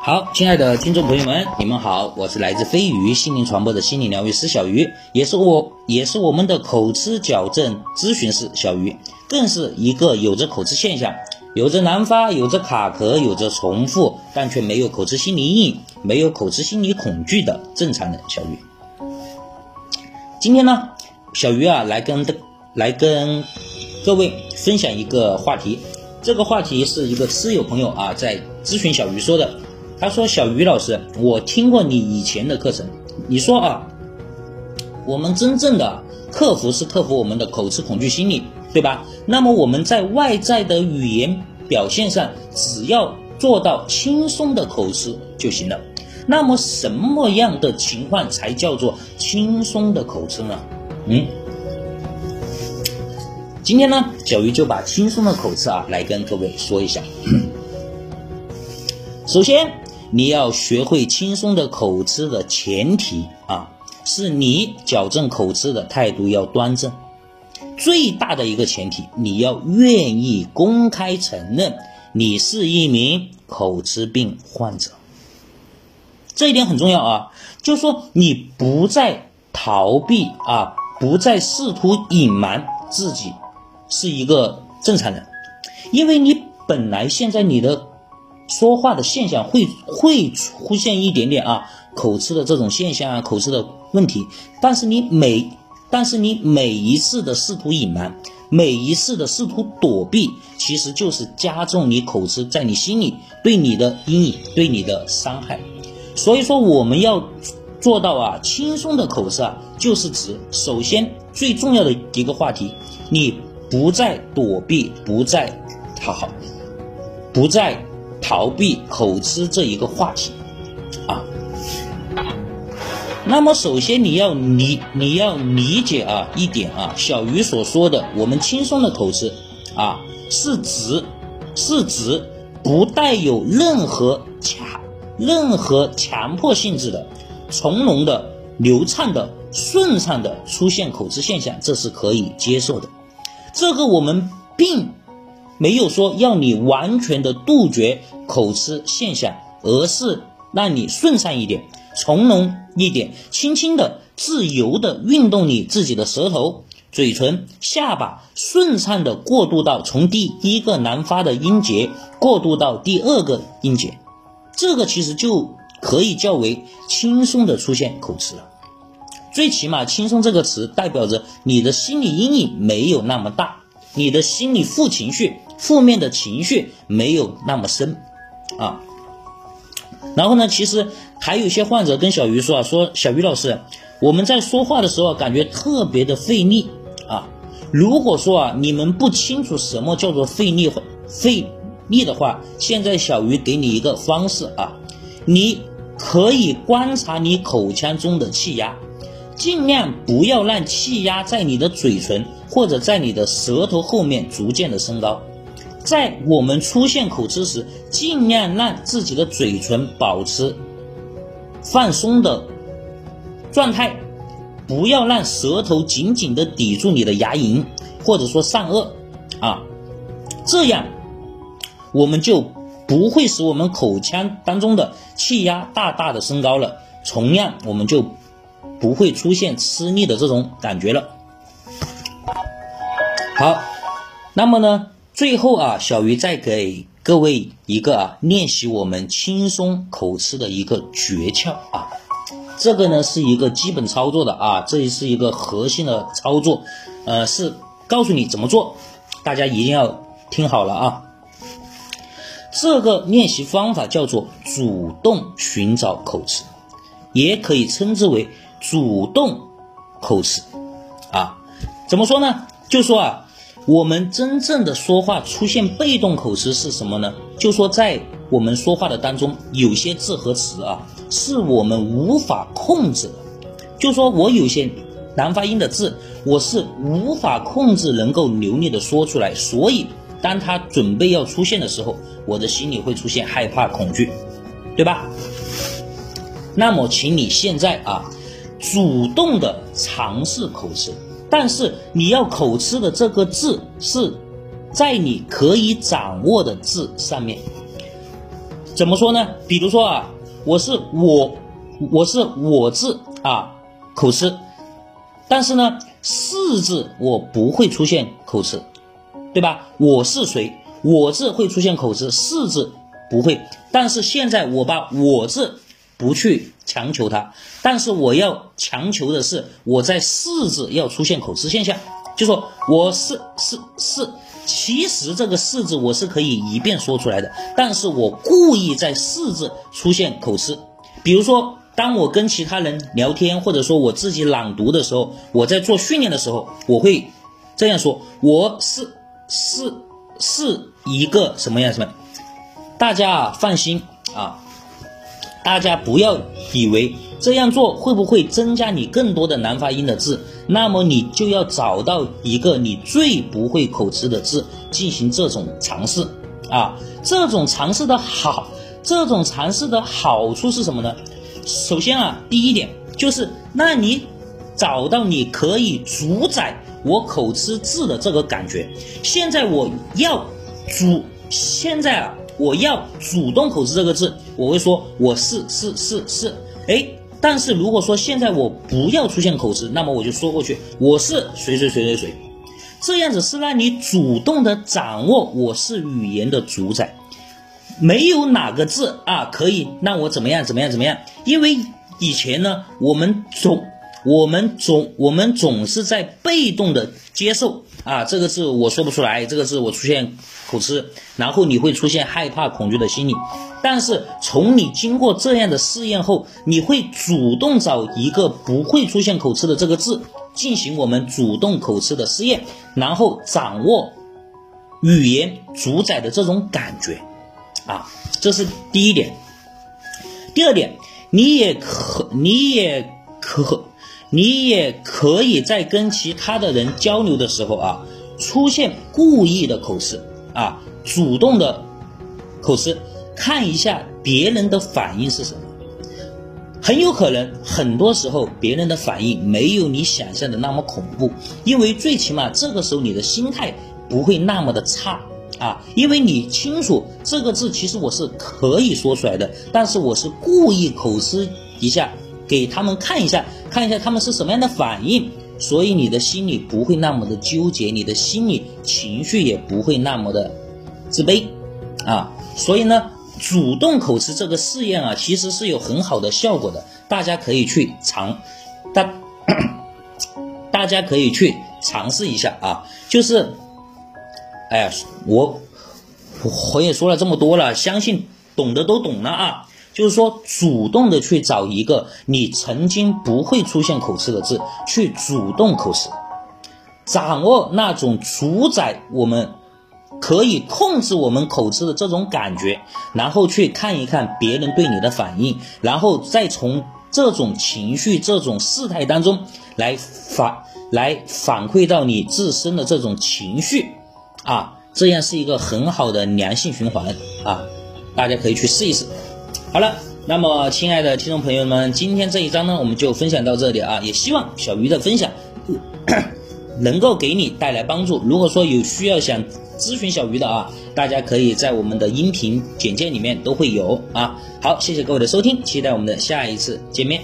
好，亲爱的听众朋友们，你们好，我是来自飞鱼心灵传播的心理疗愈师小鱼，也是我，也是我们的口吃矫正咨询师小鱼，更是一个有着口吃现象，有着难发，有着卡壳，有着重复，但却没有口吃心理阴影，没有口吃心理恐惧的正常人小鱼。今天呢，小鱼啊，来跟来跟各位分享一个话题，这个话题是一个吃友朋友啊在咨询小鱼说的。他说：“小鱼老师，我听过你以前的课程，你说啊，我们真正的克服是克服我们的口吃恐惧心理，对吧？那么我们在外在的语言表现上，只要做到轻松的口吃就行了。那么什么样的情况才叫做轻松的口吃呢？嗯，今天呢，小鱼就把轻松的口吃啊来跟各位说一下。首先。”你要学会轻松的口吃的前提啊，是你矫正口吃的态度要端正。最大的一个前提，你要愿意公开承认你是一名口吃病患者。这一点很重要啊，就说你不再逃避啊，不再试图隐瞒自己是一个正常人，因为你本来现在你的。说话的现象会会出现一点点啊口吃的这种现象啊口吃的问题，但是你每但是你每一次的试图隐瞒，每一次的试图躲避，其实就是加重你口吃在你心里对你的阴影对你的伤害。所以说我们要做到啊轻松的口吃啊，就是指首先最重要的一个话题，你不再躲避，不再讨好，不再。逃避口吃这一个话题，啊，那么首先你要理你要理解啊一点啊，小鱼所说的我们轻松的口吃啊，是指是指不带有任何强任何强迫性质的，从容的、流畅的、顺畅的出现口吃现象，这是可以接受的。这个我们并。没有说要你完全的杜绝口吃现象，而是让你顺畅一点、从容一点，轻轻的、自由的运动你自己的舌头、嘴唇、下巴，顺畅的过渡到从第一个难发的音节过渡到第二个音节，这个其实就可以较为轻松的出现口吃了。最起码“轻松”这个词代表着你的心理阴影没有那么大，你的心理负情绪。负面的情绪没有那么深，啊，然后呢，其实还有一些患者跟小鱼说啊，说小鱼老师，我们在说话的时候感觉特别的费力啊。如果说啊，你们不清楚什么叫做费力费力的话，现在小鱼给你一个方式啊，你可以观察你口腔中的气压，尽量不要让气压在你的嘴唇或者在你的舌头后面逐渐的升高。在我们出现口吃时，尽量让自己的嘴唇保持放松的状态，不要让舌头紧紧的抵住你的牙龈，或者说上颚，啊，这样我们就不会使我们口腔当中的气压大大的升高了，同样我们就不会出现吃力的这种感觉了。好，那么呢？最后啊，小鱼再给各位一个啊练习我们轻松口吃的一个诀窍啊，这个呢是一个基本操作的啊，这也是一个核心的操作，呃，是告诉你怎么做，大家一定要听好了啊。这个练习方法叫做主动寻找口吃，也可以称之为主动口吃啊。怎么说呢？就说啊。我们真正的说话出现被动口吃是什么呢？就说在我们说话的当中，有些字和词啊，是我们无法控制的。就说我有些难发音的字，我是无法控制能够流利的说出来，所以当他准备要出现的时候，我的心里会出现害怕、恐惧，对吧？那么，请你现在啊，主动的尝试口吃。但是你要口吃的这个字是在你可以掌握的字上面，怎么说呢？比如说啊，我是我，我是我字啊，口吃，但是呢，是字我不会出现口吃，对吧？我是谁？我字会出现口吃，是字不会。但是现在我把我字不去强求它，但是我要强求的是我在试字要出现口吃现象，就说我是是是。其实这个“试”字我是可以一遍说出来的，但是我故意在“试”字出现口吃。比如说，当我跟其他人聊天，或者说我自己朗读的时候，我在做训练的时候，我会这样说：“我是是是一个什么样什么？”大家放心啊，大家不要以为。这样做会不会增加你更多的难发音的字？那么你就要找到一个你最不会口吃的字进行这种尝试啊！这种尝试的好，这种尝试的好处是什么呢？首先啊，第一点就是，那你找到你可以主宰我口吃字的这个感觉。现在我要主，现在啊，我要主动口吃这个字，我会说我是是是是，哎。但是如果说现在我不要出现口吃，那么我就说过去，我是谁谁谁谁谁，这样子是让你主动的掌握我是语言的主宰，没有哪个字啊可以让我怎么样怎么样怎么样，因为以前呢，我们总我们总我们总是在被动的接受啊，这个字我说不出来，这个字我出现口吃，然后你会出现害怕恐惧的心理。但是从你经过这样的试验后，你会主动找一个不会出现口吃的这个字进行我们主动口吃的试验，然后掌握语言主宰的这种感觉，啊，这是第一点。第二点，你也可，你也可，你也可以在跟其他的人交流的时候啊，出现故意的口吃啊，主动的口吃。看一下别人的反应是什么，很有可能很多时候别人的反应没有你想象的那么恐怖，因为最起码这个时候你的心态不会那么的差啊，因为你清楚这个字其实我是可以说出来的，但是我是故意口吃一下给他们看一下，看一下他们是什么样的反应，所以你的心里不会那么的纠结，你的心理情绪也不会那么的自卑啊，所以呢。主动口吃这个试验啊，其实是有很好的效果的，大家可以去尝，大 大家可以去尝试一下啊。就是，哎呀，我我也说了这么多了，相信懂的都懂了啊。就是说，主动的去找一个你曾经不会出现口吃的字，去主动口吃，掌握那种主宰我们。可以控制我们口吃的这种感觉，然后去看一看别人对你的反应，然后再从这种情绪、这种事态当中来反来反馈到你自身的这种情绪，啊，这样是一个很好的良性循环啊，大家可以去试一试。好了，那么亲爱的听众朋友们，今天这一章呢，我们就分享到这里啊，也希望小鱼的分享 能够给你带来帮助。如果说有需要想。咨询小鱼的啊，大家可以在我们的音频简介里面都会有啊。好，谢谢各位的收听，期待我们的下一次见面。